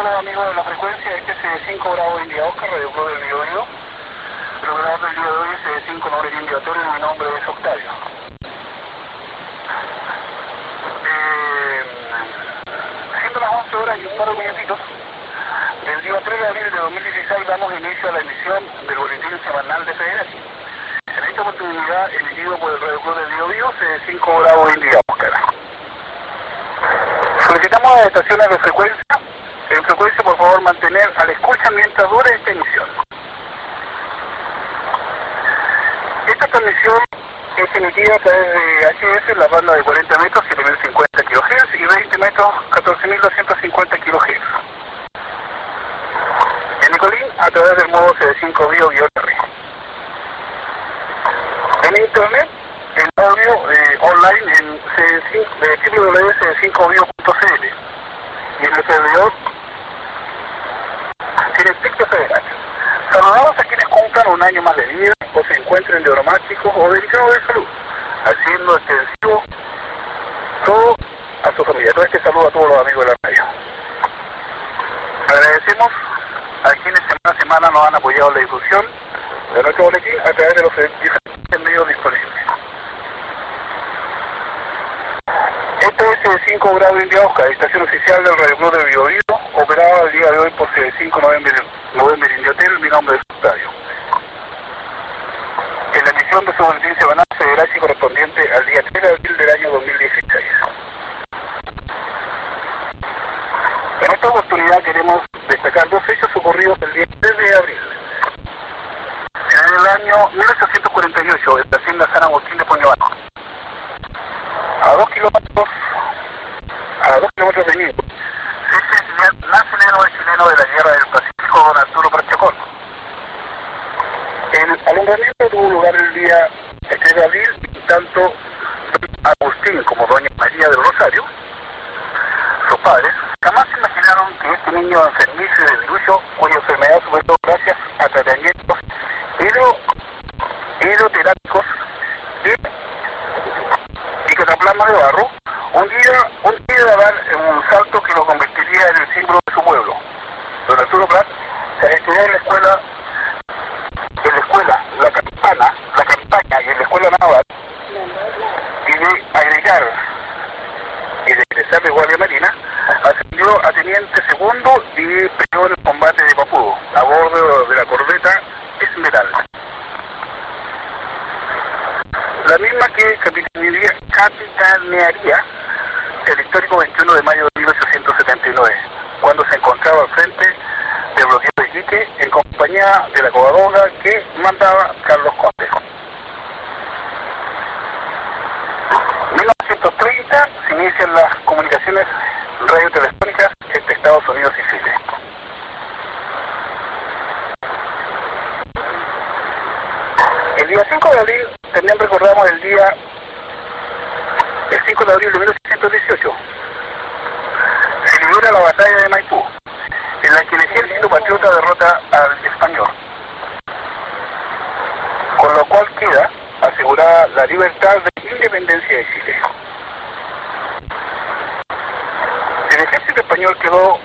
Buenos días a todos los amigos de la frecuencia, este es C5 Bravo India Oscar, Radio Club del Bio Bio. El operador del día de hoy es C5 Nombre India Torre, mi nombre es Octavio. Eh, siendo las 11 horas y un par de minutitos, el día 3 de abril de 2016 damos inicio a la emisión del boletín semanal de Federación. En esta oportunidad, emitido por el Radio Club del Bio Bio, C5 Bravo India Oscar. Solicitamos a estaciones de frecuencia, en frecuencia por favor mantener a la escucha mientras dure esta emisión. Esta transmisión es emitida a través de HS, la banda de 40 metros, 7050 kHz y 20 metros, 14250 kHz. En Nicolín, a través del modo CD5 Bio R. En Internet, el audio online en www.cn5bio.cl y en el servidor Directito Federal. Saludamos a quienes cumplan un año más de vida o se encuentren neuromáticos o delicados de salud, haciendo extensivo todo a su familia. Todo este saludo a todos los amigos de la radio. Agradecemos a quienes semana a semana nos han apoyado en la difusión de nuestro boletín a través de los diferentes medios de 105 grados de Oscar, estación oficial del Radio Club de Biobío, operada el día de hoy por 5 November, November Indio Hotel, mi nombre es Octavio. En la emisión de su boletín semanal federal y correspondiente al día 3 de abril del año 2016. En esta oportunidad queremos destacar dos hechos নিয়ে español quedó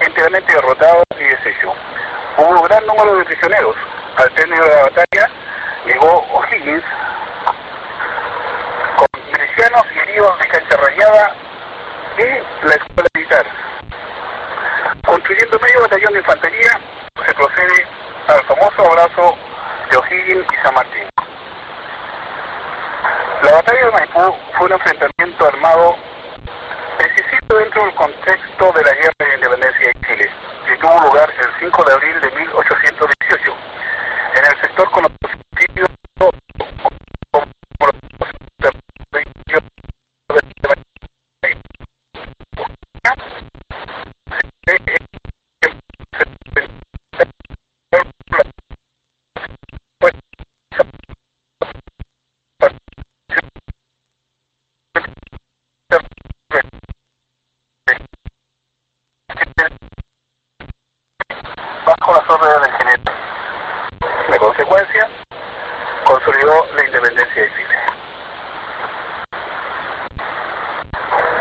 enteramente derrotado y deshecho. Hubo un gran número de prisioneros. Al término de la batalla llegó O'Higgins con milicianos y heridos de cancha rayada y la escuela militar. Construyendo medio batallón de infantería, se procede al famoso abrazo de O'Higgins y San Martín. La batalla de Maipú fue un enfrentamiento armado contexto de la guerra de independencia de Chile, que tuvo lugar el 5 de abril con las órdenes del jinete. La consecuencia, consolidó la independencia de Chile.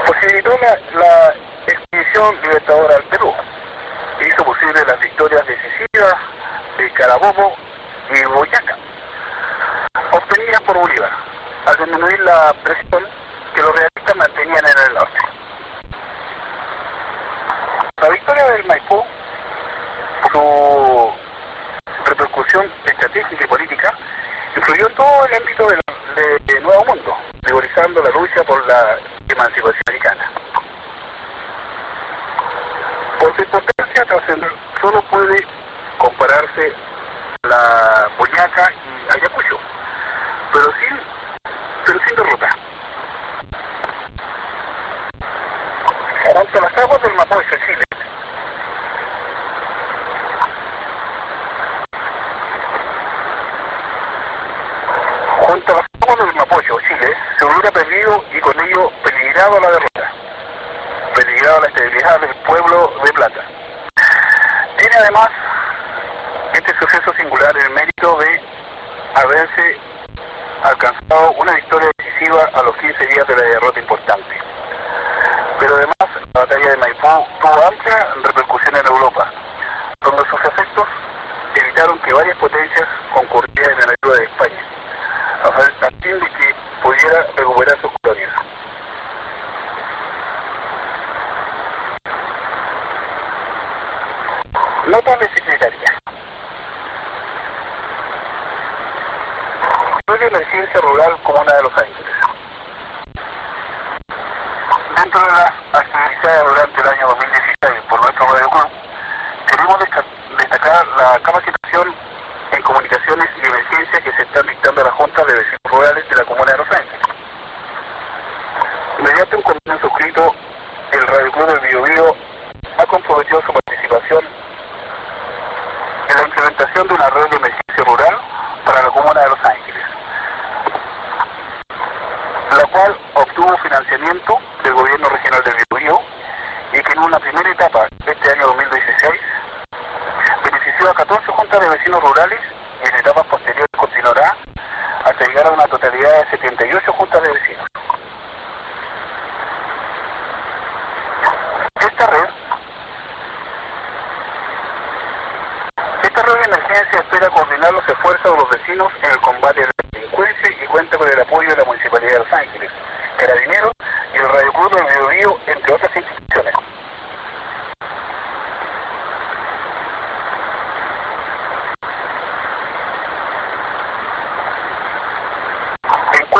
Posibilitó la, la expedición libertadora al Perú. Hizo posible las victorias decisivas de Carabobo y Boyaca, obtenidas por Bolívar, al disminuir la presión que lo realizó estratégica política, influyó en todo el ámbito de la había perdido y con ello peligraba la derrota.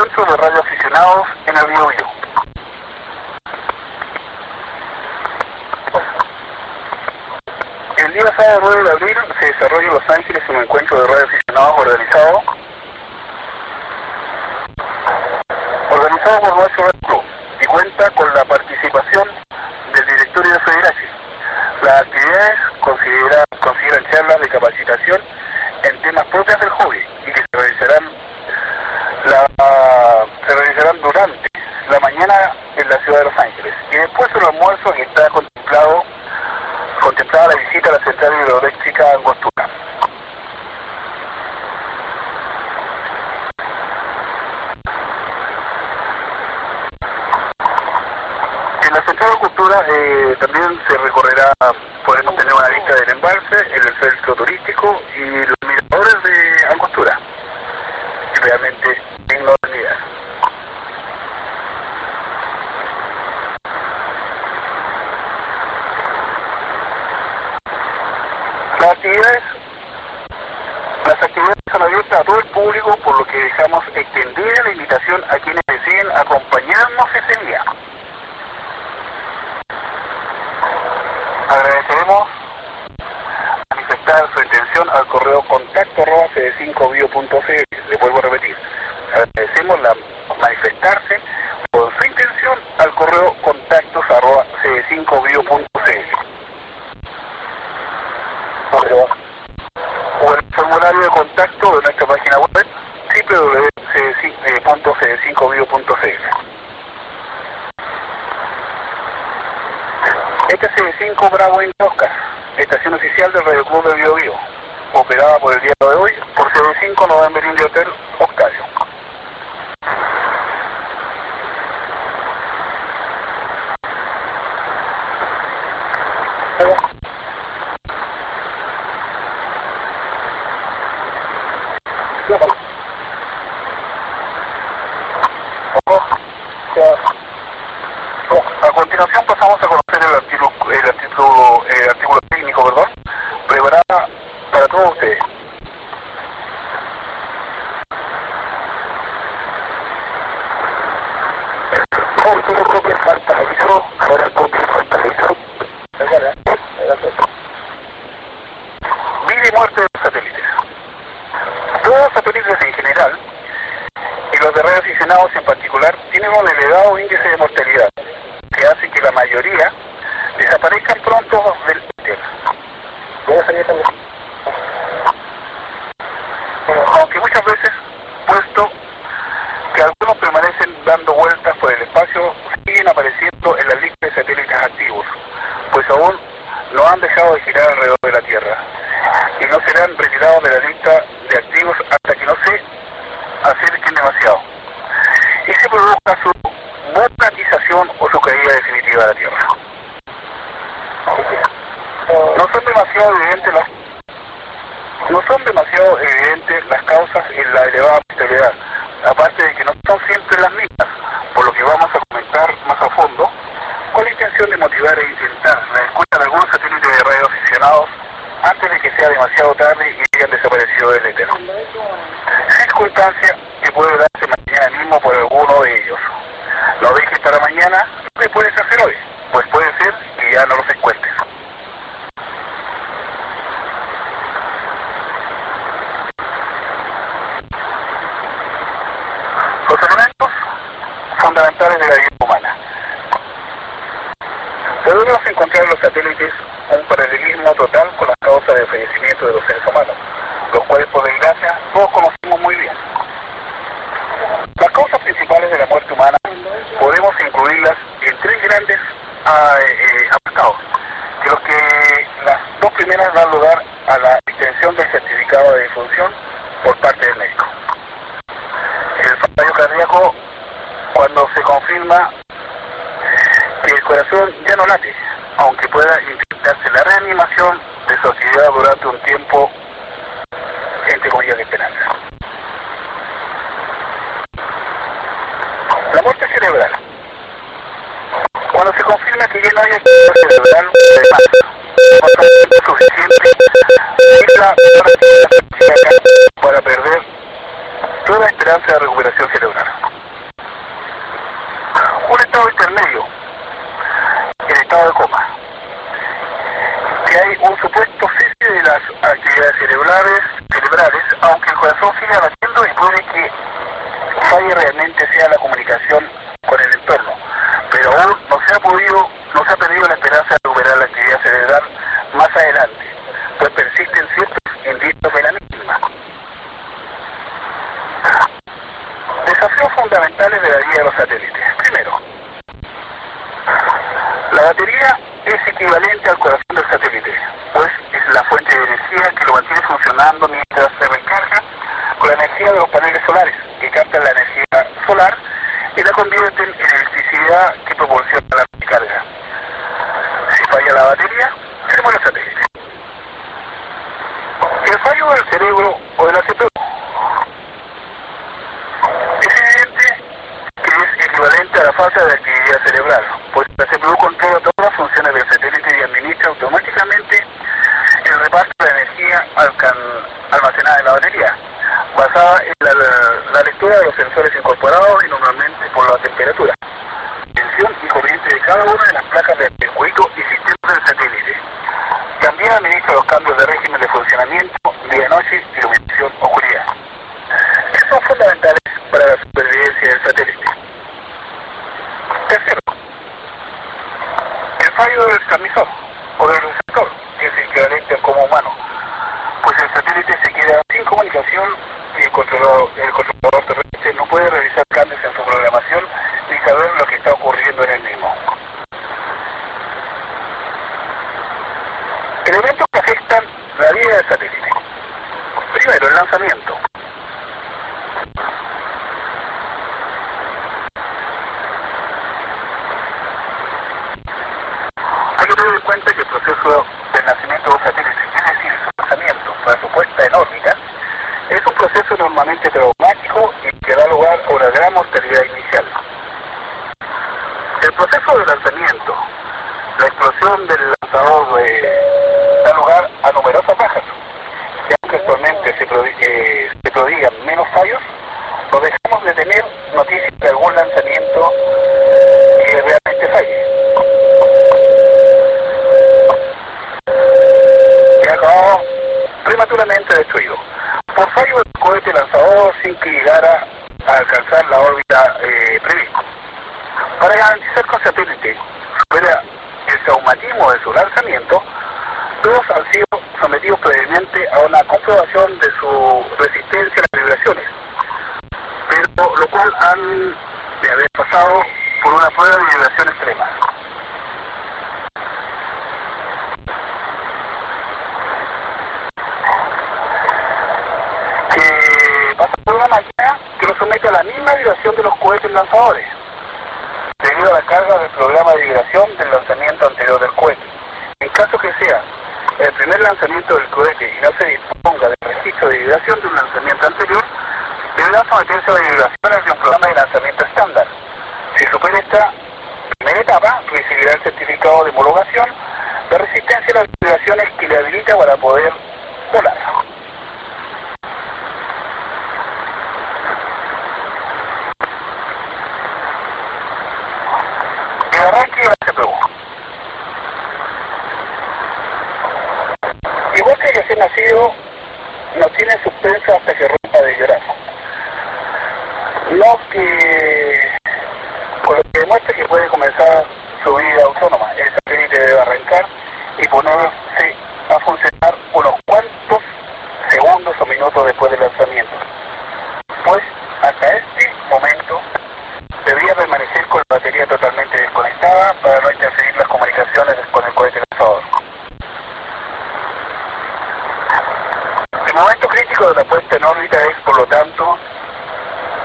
esfuerzo de Radio Aficionados en el Bio, El día sábado 9 de abril se desarrolla en Los Ángeles un encuentro de Radio Aficionados organizado organizado por nuestro actividades, las actividades son abiertas a todo el público, por lo que dejamos extendida la invitación a quienes deseen acompañarnos ese día. Agradeceremos manifestar su intención al correo contacto arroba 5 biocl Le vuelvo a repetir, agradecemos la manifestarse Okay. y no serán retirados de la lista para perder toda esperanza de recuperación cerebral. Un estado intermedio, el estado de coma, que hay un supuesto cese de las actividades cerebrales, aunque el corazón siga batiendo y puede que falle realmente sea la comunicación con el entorno, pero aún no se ha podido, no se ha perdido la esperanza explosión del lanzador da lugar a numerosas bajas. Y aunque actualmente eh, se, prodigan menos fallos, no dejamos de tener noticias de algún lanzamiento que realmente falle. Se acabó prematuramente destruido. Por fallo del cohete lanzador sin que llegara a alcanzar la órbita eh, prevista. Para del cohete y no se disponga del registro de vibración de un lanzamiento anterior, deberá someterse a la vibración. puesta órbita es, por lo tanto,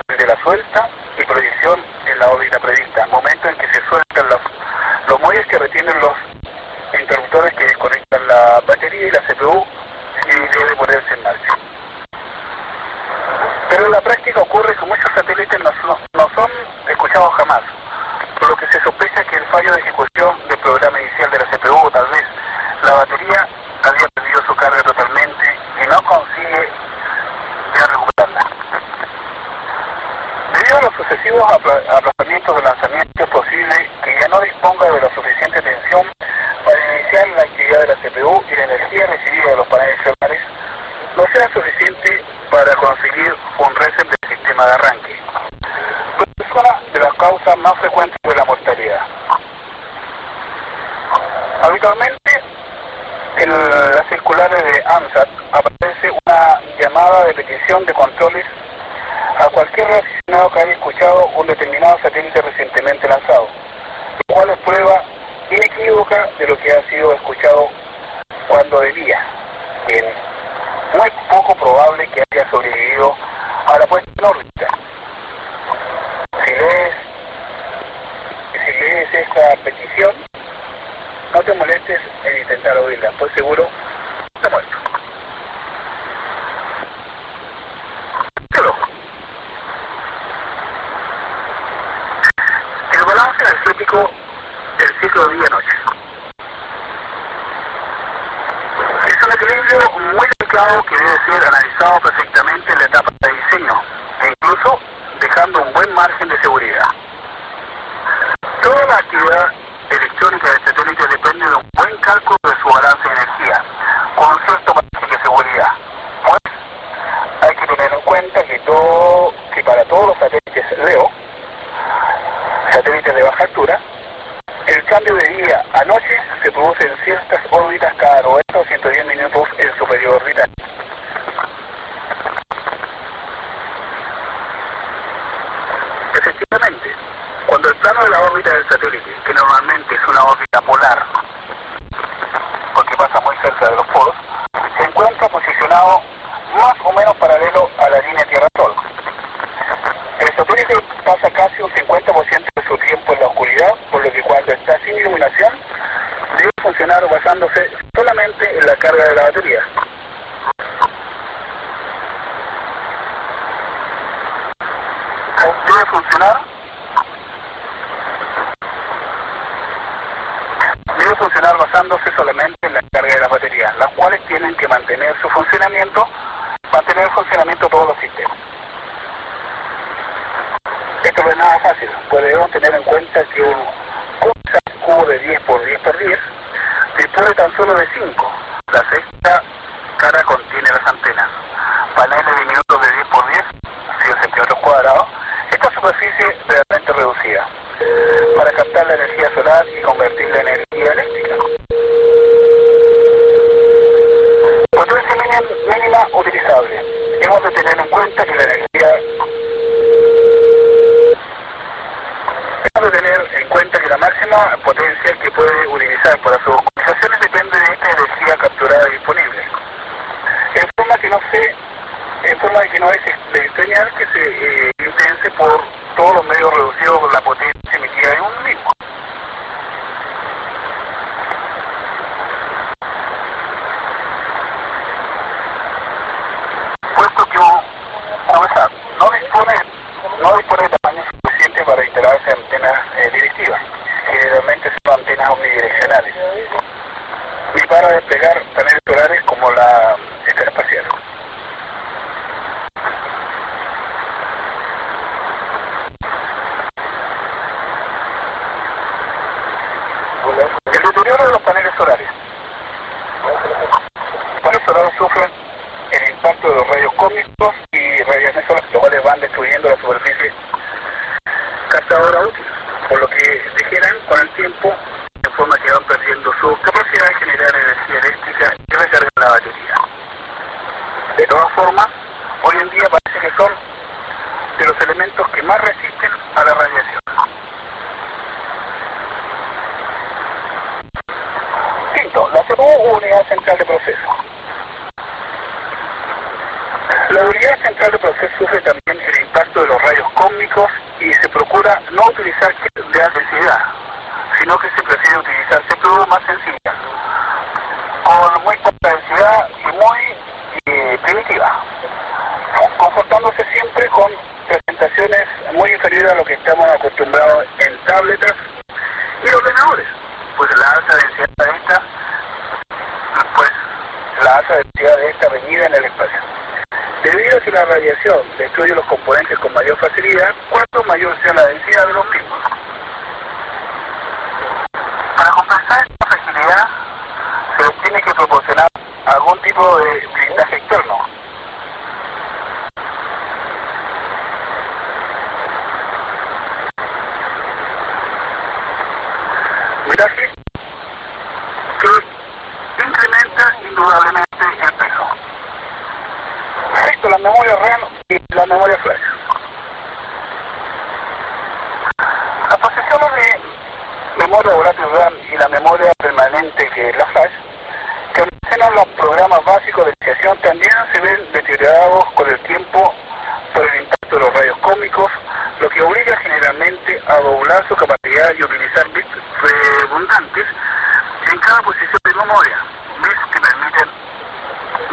de la suelta y proyección en la órbita prevista. que haya escuchado un determinado satélite recientemente lanzado, lo cual es prueba inequívoca de lo que ha sido escuchado cuando debía. Bien, muy poco probable que haya sobrevivido a la puesta en órbita. Si lees, si lees esta petición, no te molestes en intentar oírla, pues seguro te muerto. conjetura, el cambio de día a noche se produce en ciertas órbitas cada 90 o 110 minutos en su orbital. fue tan solo de cinco. La sexta contándose siempre con presentaciones muy inferiores a lo que estamos acostumbrados en tabletas. lo que obliga generalmente a doblar su capacidad y utilizar bits redundantes en cada posición de memoria, bits que permiten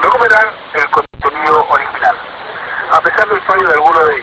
recuperar el contenido original, a pesar del fallo de alguno de ellos.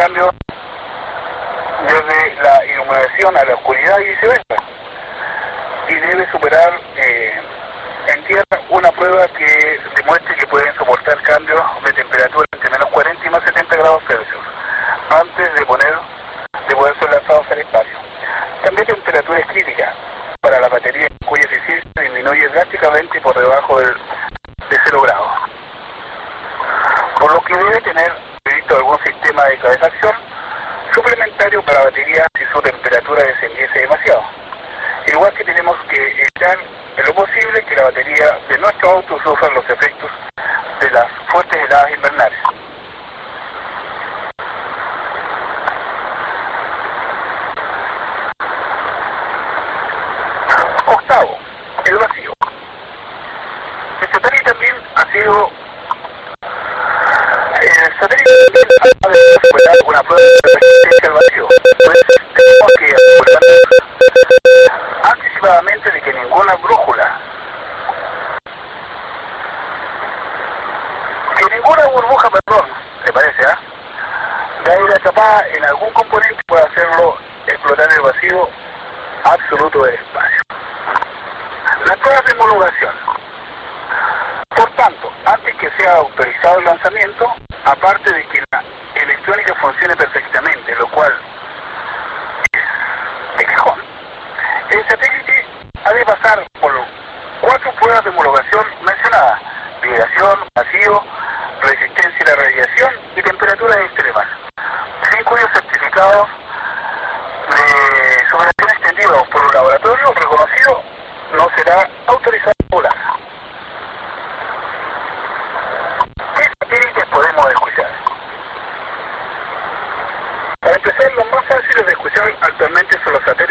cambio desde la iluminación a la oscuridad y viceversa. Y debe superar eh, en tierra una prueba actualmente son los satélites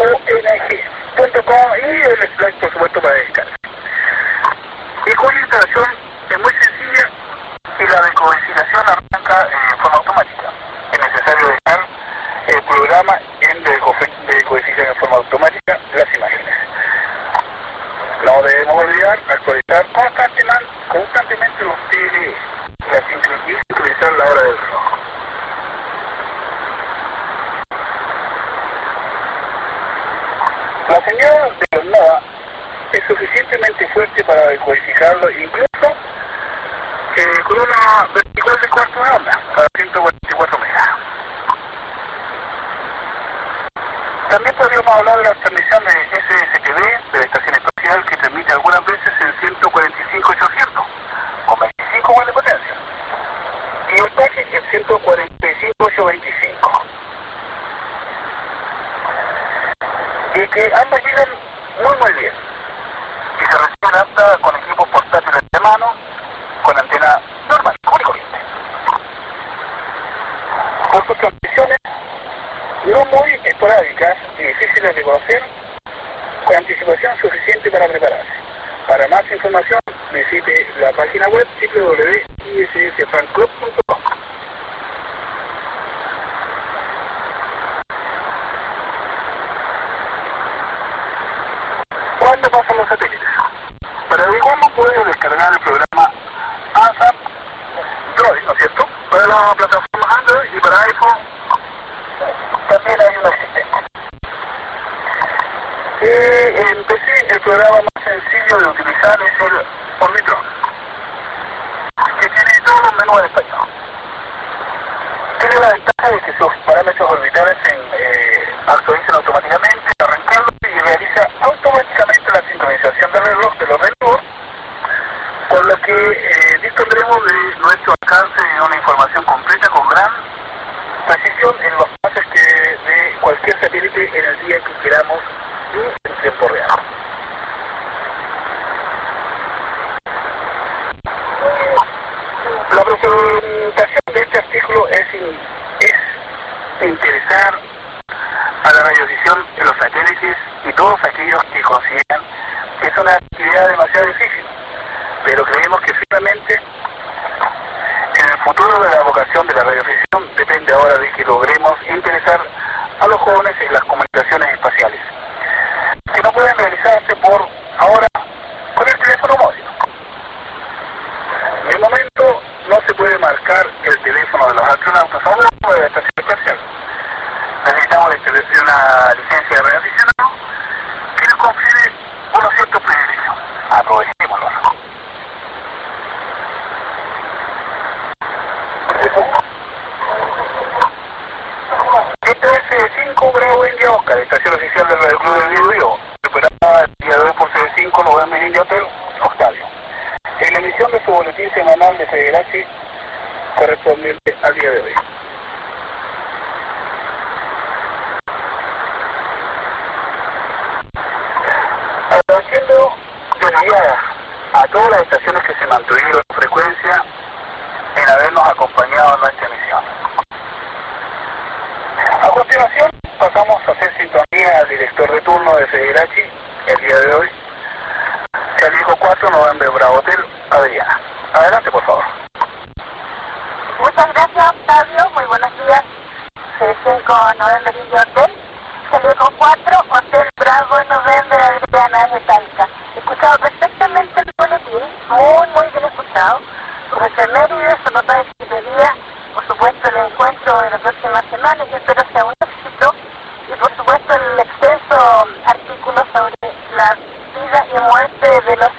okay, thank you. con equipos portátiles de mano, con antena normal, común y corriente. Con sus transmisiones no muy esporádicas y difíciles de conocer, con anticipación suficiente para prepararse. Para más información, visite la página web www.isfanclub.com que eh, dispondremos de nuestro alcance de una información completa con gran precisión en los pases que de cualquier satélite en el día que queramos. Y pero se un éxito. Y por supuesto el extenso artículo sobre la vida y muerte de los